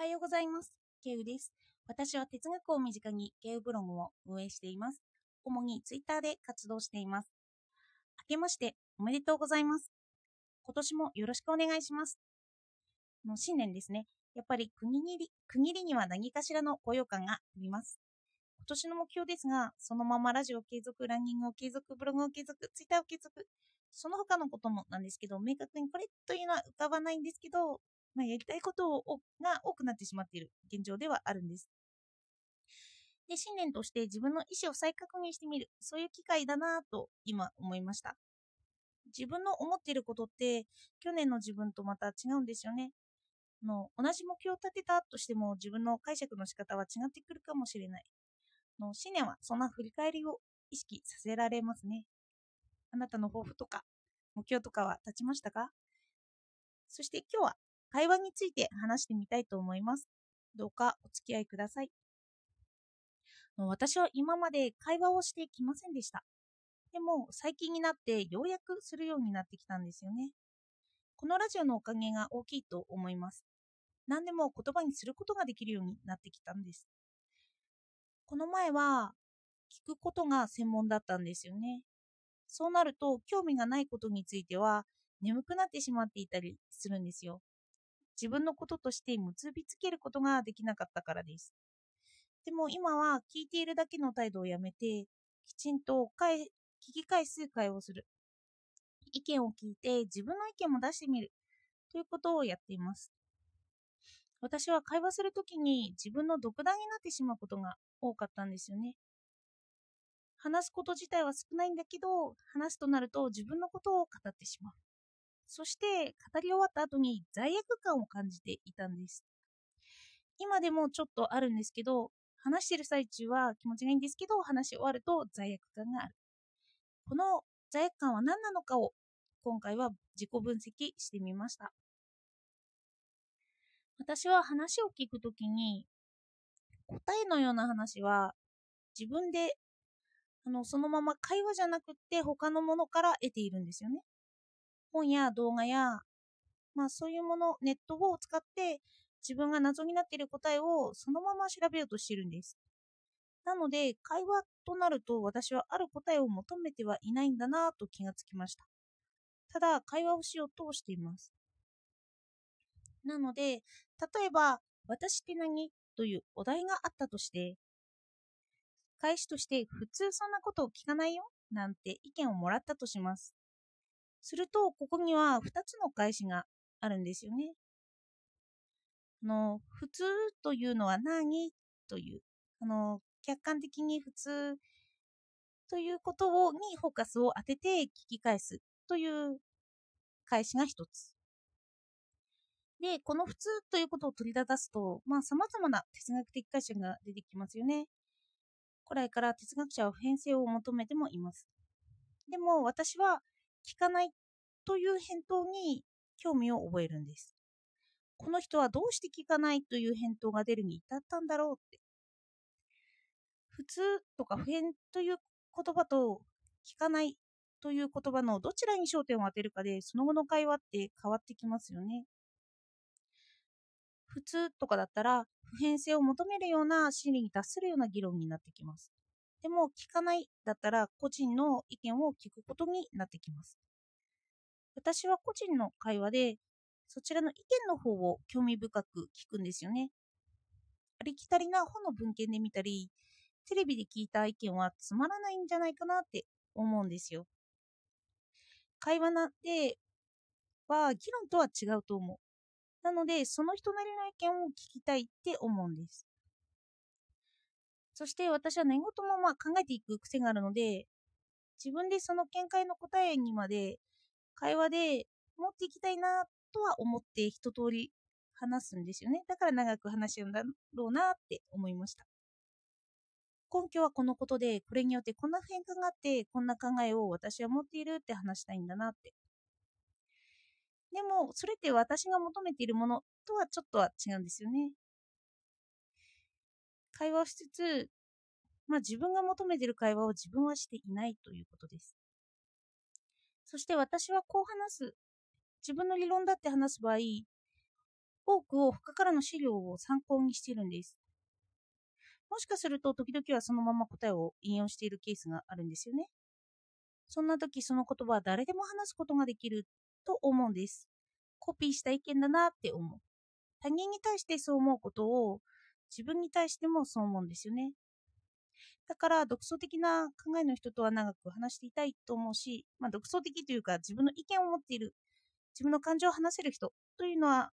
はようございます。ケウです。私は哲学を身近にケウブログを運営しています。主にツイッターで活動しています。明けましておめでとうございます。今年もよろしくお願いします。もう新年ですね。やっぱり区切り区切りには何かしらの高揚感があります。今年の目標ですが、そのままラジオ継続、ランニングを継続、ブログを継続、ツイッターを継続、その他のこともなんですけど、明確にこれというのは浮かばないんですけど、まあ、やりたいことをが多くなってしまっている現状ではあるんです。で、新年として自分の意思を再確認してみる、そういう機会だなぁと今思いました。自分の思っていることって去年の自分とまた違うんですよね。の同じ目標を立てたとしても自分の解釈の仕方は違ってくるかもしれない。の新年はそんな振り返りを意識させられますね。あなたの抱負とか目標とかは立ちましたか？そして今日は会話について話してみたいと思います。どうかお付き合いください。私は今まで会話をしてきませんでした。でも最近になってようやくするようになってきたんですよね。このラジオのおかげが大きいと思います。何でも言葉にすることができるようになってきたんです。この前は聞くことが専門だったんですよね。そうなると興味がないことについては眠くなってしまっていたりするんですよ。自分のこととして結びつけることができなかったからです。でも今は聞いているだけの態度をやめて、きちんと聞き返す会話をする。意見を聞いて自分の意見も出してみる。ということをやっています。私は会話するときに自分の独断になってしまうことが多かったんですよね。話すこと自体は少ないんだけど、話すとなると自分のことを語ってしまう。そして語り終わった後に罪悪感を感じていたんです。今でもちょっとあるんですけど、話してる最中は気持ちがいいんですけど、話し終わると罪悪感がある。この罪悪感は何なのかを今回は自己分析してみました。私は話を聞くときに答えのような話は自分であのそのまま会話じゃなくって他のものから得ているんですよね。本や動画や、まあ、そういうもの、ネットを使って自分が謎になっている答えをそのまま調べようとしているんです。なので、会話となると私はある答えを求めてはいないんだなと気がつきました。ただ、会話をしようとしています。なので、例えば、私って何？というお題があったとして、返しとして普通そんなことを聞かないよ？なんて意見をもらったとします。すると、ここには2つの返しがあるんですよね。の普通というのは何？というあの客観的に普通ということをにフォーカスを当てて聞き返すという返しが一つ。で、この普通ということを取り立たすと、まあ様々な哲学的解釈が出てきますよね。古来から哲学者は普遍性を求めてもいます。でも私は聞かないという返答に興味を覚えるんです。この人はどうして聞かないという返答が出るに至ったんだろうって。普通とか普遍という言葉と聞かないという言葉のどちらに焦点を当てるかでその後の会話って変わってきますよね。普通とかだったら普遍性を求めるような心理に達するような議論になってきます。でも聞かないだったら個人の意見を聞くことになってきます。私は個人の会話でそちらの意見の方を興味深く聞くんですよね。ありきたりな本の文献で見たり、テレビで聞いた意見はつまらないんじゃないかなって思うんですよ。会話なんては議論とは違うと思う。なので、その人なりの意見を聞きたいって思うんです。そして私は何事もまあ考えていく癖があるので、自分でその見解の答えにまで会話で持っていきたいなとは思って一通り話すんですよね。だから長く話し合うんだろうなって思いました。根拠はこのことで、これによってこんな変化があって、こんな考えを私は持っているって話したいんだなって。でも、それって私が求めているものとはちょっとは違うんですよね。会話をしつつ、まあ自分が求めている会話を自分はしていないということです。そして私はこう話す。自分の理論だって話す場合、多くを他からの資料を参考にしているんです。もしかすると時々はそのまま答えを引用しているケースがあるんですよね。そんな時その言葉は誰でも話すことができると思うんです。コピーした意見だなって思う。他人に対してそう思うことを自分に対してもそう思うんですよね。だから独創的な考えの人とは長く話していたいと思うし、まあ、独創的というか自分の意見を持っている、自分の感情を話せる人というのは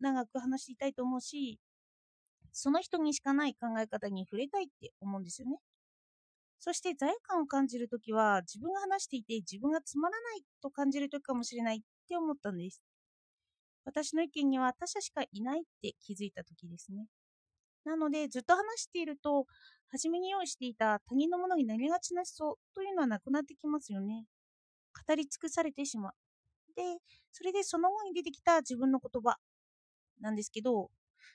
長く話していたいと思うし、その人にしかない考え方に触れたいって思うんですよね。そして罪悪感を感じるときは自分が話していて自分がつまらないと感じるときかもしれないって思ったんです。私の意見には他者しかいないって気づいたときですね。なのでずっと話していると初めに用意していた他人のものになりがちな思想というのはなくなってきますよね。語り尽くされてしまう。で、それでその後に出てきた自分の言葉なんですけど、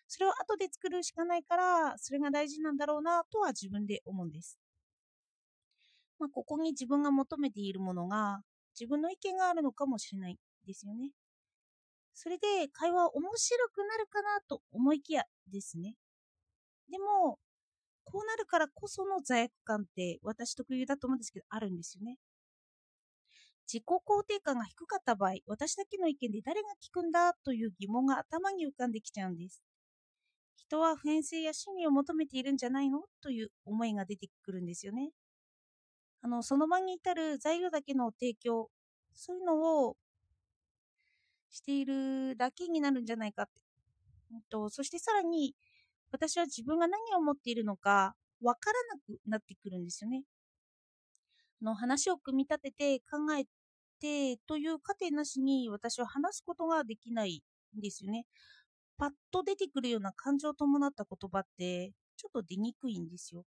それを後で作るしかないから、それが大事なんだろうなとは自分で思うんです。まあ、ここに自分が求めているものが、自分の意見があるのかもしれないですよね。それで会話面白くなるかなと思いきやですね。でも、こうなるからこその罪悪感って私特有だと思うんですけど、あるんですよね。自己肯定感が低かった場合、私だけの意見で誰が聞くんだという疑問が頭に浮かんできちゃうんです。人は普遍性や真理を求めているんじゃないの？という思いが出てくるんですよね。あの、その場に至る材料だけの提供、そういうのをしているだけになるんじゃないかって。とそしてさらに、私は自分が何を思っているのかわからなくなってくるんですよね。の話を組み立てて考えてという過程なしに私は話すことができないんですよね。パッと出てくるような感情を伴った言葉ってちょっと出にくいんですよ。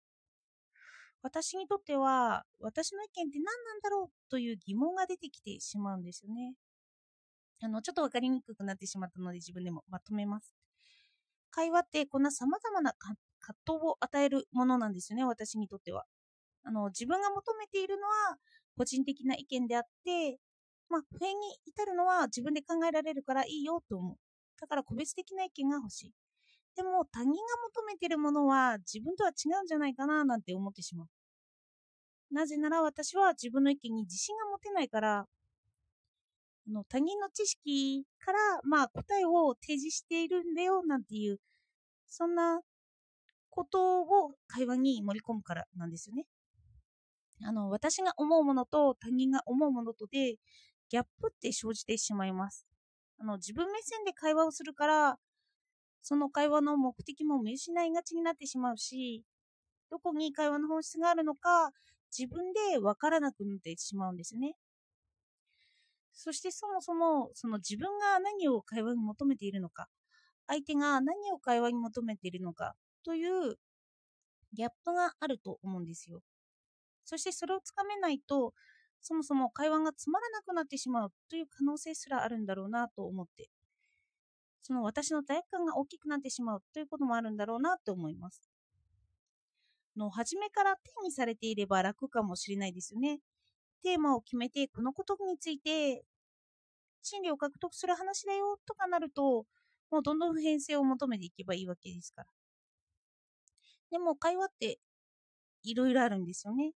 私にとっては私の意見って何なんだろうという疑問が出てきてしまうんですよね。あの、ちょっと分かりにくくなってしまったので自分でもまとめます。会話ってこんな様々な葛藤を与えるものなんですよね、私にとっては。あの、自分が求めているのは個人的な意見であって、まあ、不変に至るのは自分で考えられるからいいよと思う。だから個別的な意見が欲しい。でも他人が求めているものは自分とは違うんじゃないかななんて思ってしまう。なぜなら私は自分の意見に自信が持てないから、あの他人の知識から、まあ、答えを提示しているんだよなんていうそんなことを会話に盛り込むからなんですよね。あの、私が思うものと他人が思うものとで、ギャップって生じてしまいます。あの、自分目線で会話をするから、その会話の目的も見失いがちになってしまうし、どこに会話の本質があるのか、自分でわからなくなってしまうんですよね。そしてそもそも、その自分が何を会話に求めているのか、相手が何を会話に求めているのかというギャップがあると思うんですよ。そしてそれをつかめないと、そもそも会話がつまらなくなってしまうという可能性すらあるんだろうなと思って、その私の罪悪感が大きくなってしまうということもあるんだろうなと思います。の初めから定義されていれば楽かもしれないですよね。テーマを決めて、このことについて真理を獲得する話だよとかなると、もうどんどん普遍性を求めていけばいいわけですから。でも会話っていろいろあるんですよね。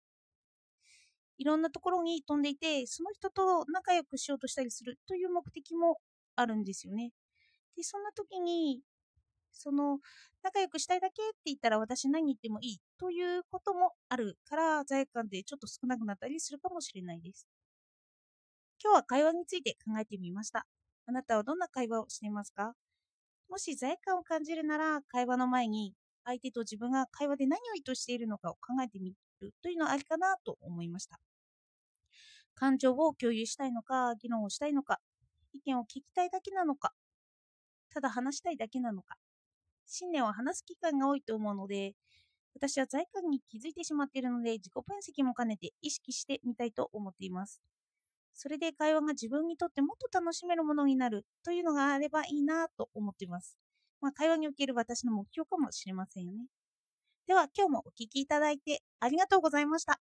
いろんなところに飛んでいて、その人と仲良くしようとしたりするという目的もあるんですよね。で、そんな時に、その、仲良くしたいだけって言ったら私何言ってもいいということもあるから、罪悪感でちょっと少なくなったりするかもしれないです。今日は会話について考えてみました。あなたはどんな会話をしていますか？もし罪悪感を感じるなら、会話の前に相手と自分が会話で何を意図しているのかを考えてみるというのはありかなと思いました。感情を共有したいのか、議論をしたいのか、意見を聞きたいだけなのか、ただ話したいだけなのか、信念を話す機会が多いと思うので、私は罪感に気づいてしまっているので、自己分析も兼ねて意識してみたいと思っています。それで会話が自分にとってもっと楽しめるものになるというのがあればいいなと思っています。まあ、会話における私の目標かもしれませんよね。では今日もお聴きいただいてありがとうございました。